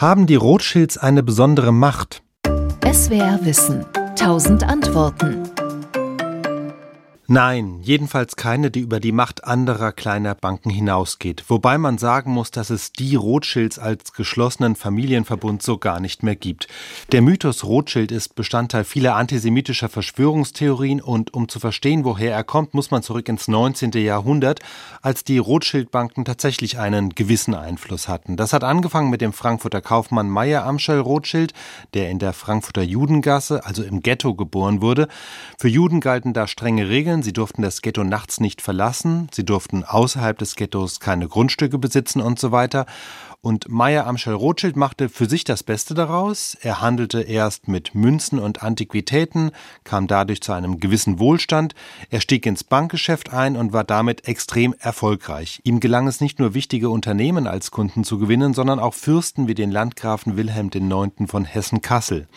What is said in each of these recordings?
Haben die Rothschilds eine besondere Macht? SWR Wissen. Tausend Antworten. Nein, jedenfalls keine, die über die Macht anderer kleiner Banken hinausgeht. Wobei man sagen muss, dass es die Rothschilds als geschlossenen Familienverbund so gar nicht mehr gibt. Der Mythos Rothschild ist Bestandteil vieler antisemitischer Verschwörungstheorien und um zu verstehen, woher er kommt, muss man zurück ins 19. Jahrhundert, als die Rothschild-Banken tatsächlich einen gewissen Einfluss hatten. Das hat angefangen mit dem Frankfurter Kaufmann Meyer Amschel Rothschild, der in der Frankfurter Judengasse, also im Ghetto, geboren wurde. Für Juden galten da strenge Regeln, Regeln. Sie durften das Ghetto nachts nicht verlassen. Sie durften außerhalb des Ghettos keine Grundstücke besitzen und so weiter. Und Meyer Amschel Rothschild machte für sich das Beste daraus. Er handelte erst mit Münzen und Antiquitäten, kam dadurch zu einem gewissen Wohlstand. Er stieg ins Bankgeschäft ein und war damit extrem erfolgreich. Ihm gelang es nicht nur wichtige Unternehmen als Kunden zu gewinnen, sondern auch Fürsten wie den Landgrafen Wilhelm IX. von Hessen-Kassel.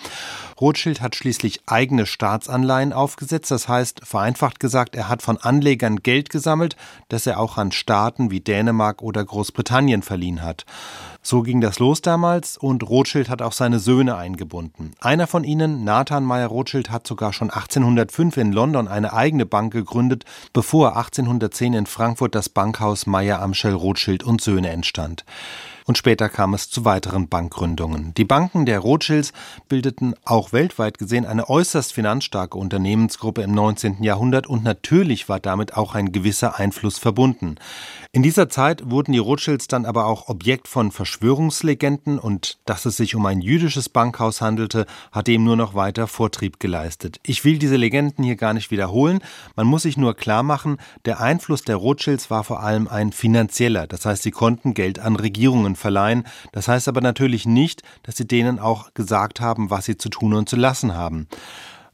Rothschild hat schließlich eigene Staatsanleihen aufgesetzt, das heißt, vereinfacht gesagt, er hat von Anlegern Geld gesammelt, das er auch an Staaten wie Dänemark oder Großbritannien verliehen hat. So ging das los damals und Rothschild hat auch seine Söhne eingebunden. Einer von ihnen, Nathan Meyer Rothschild, hat sogar schon 1805 in London eine eigene Bank gegründet, bevor 1810 in Frankfurt das Bankhaus Meyer Amschel Rothschild und Söhne entstand und später kam es zu weiteren Bankgründungen. Die Banken der Rothschilds bildeten auch weltweit gesehen eine äußerst finanzstarke Unternehmensgruppe im 19. Jahrhundert und natürlich war damit auch ein gewisser Einfluss verbunden. In dieser Zeit wurden die Rothschilds dann aber auch Objekt von Verschwörungslegenden und dass es sich um ein jüdisches Bankhaus handelte, hat dem nur noch weiter Vortrieb geleistet. Ich will diese Legenden hier gar nicht wiederholen, man muss sich nur klar machen, der Einfluss der Rothschilds war vor allem ein finanzieller, das heißt, sie konnten Geld an Regierungen Regierungen verleihen. Das heißt aber natürlich nicht, dass sie denen auch gesagt haben, was sie zu tun und zu lassen haben.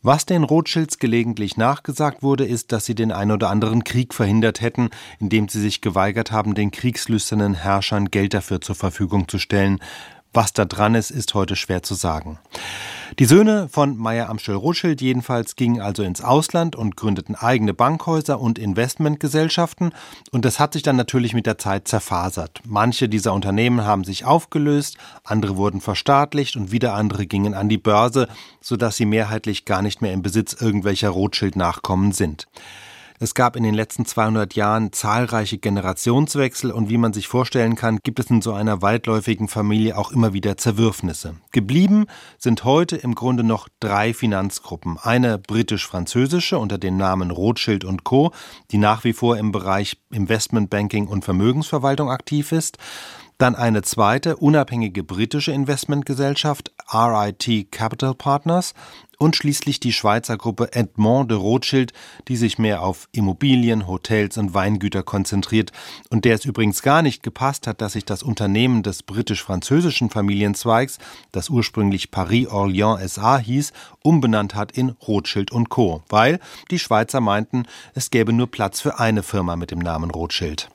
Was den Rothschilds gelegentlich nachgesagt wurde, ist, dass sie den ein oder anderen Krieg verhindert hätten, indem sie sich geweigert haben, den kriegslüsternen Herrschern Geld dafür zur Verfügung zu stellen. Was da dran ist, ist heute schwer zu sagen. Die Söhne von Meyer Amschel Rothschild jedenfalls gingen also ins Ausland und gründeten eigene Bankhäuser und Investmentgesellschaften und das hat sich dann natürlich mit der Zeit zerfasert. Manche dieser Unternehmen haben sich aufgelöst, andere wurden verstaatlicht und wieder andere gingen an die Börse, sodass sie mehrheitlich gar nicht mehr im Besitz irgendwelcher Rothschild-Nachkommen sind. Es gab in den letzten 200 Jahren zahlreiche Generationswechsel und wie man sich vorstellen kann, gibt es in so einer weitläufigen Familie auch immer wieder Zerwürfnisse. Geblieben sind heute im Grunde noch drei Finanzgruppen. Eine britisch-französische unter dem Namen Rothschild Co., die nach wie vor im Bereich Investmentbanking und Vermögensverwaltung aktiv ist. Dann eine zweite unabhängige britische Investmentgesellschaft RIT Capital Partners und schließlich die Schweizer Gruppe Edmond de Rothschild, die sich mehr auf Immobilien, Hotels und Weingüter konzentriert und der es übrigens gar nicht gepasst hat, dass sich das Unternehmen des britisch-französischen Familienzweigs, das ursprünglich Paris Orléans SA hieß, umbenannt hat in Rothschild Co., weil die Schweizer meinten, es gäbe nur Platz für eine Firma mit dem Namen Rothschild.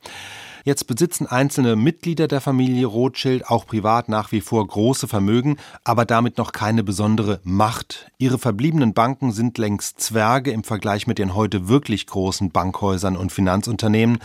Jetzt besitzen einzelne Mitglieder der Familie Rothschild auch privat nach wie vor große Vermögen, aber damit noch keine besondere Macht. Ihre verbliebenen Banken sind längst Zwerge im Vergleich mit den heute wirklich großen Bankhäusern und Finanzunternehmen.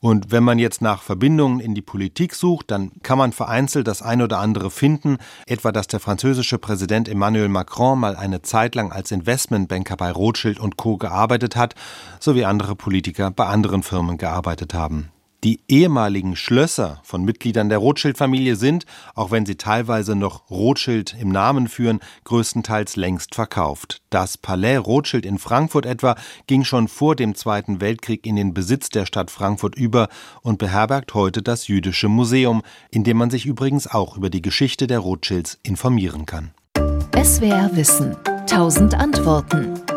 Und wenn man jetzt nach Verbindungen in die Politik sucht, dann kann man vereinzelt das ein oder andere finden, etwa dass der französische Präsident Emmanuel Macron mal eine Zeit lang als Investmentbanker bei Rothschild und Co gearbeitet hat, sowie andere Politiker bei anderen Firmen gearbeitet haben. Die ehemaligen Schlösser von Mitgliedern der Rothschild-Familie sind, auch wenn sie teilweise noch Rothschild im Namen führen, größtenteils längst verkauft. Das Palais Rothschild in Frankfurt etwa ging schon vor dem Zweiten Weltkrieg in den Besitz der Stadt Frankfurt über und beherbergt heute das Jüdische Museum, in dem man sich übrigens auch über die Geschichte der Rothschilds informieren kann. SWR Wissen. Tausend Antworten.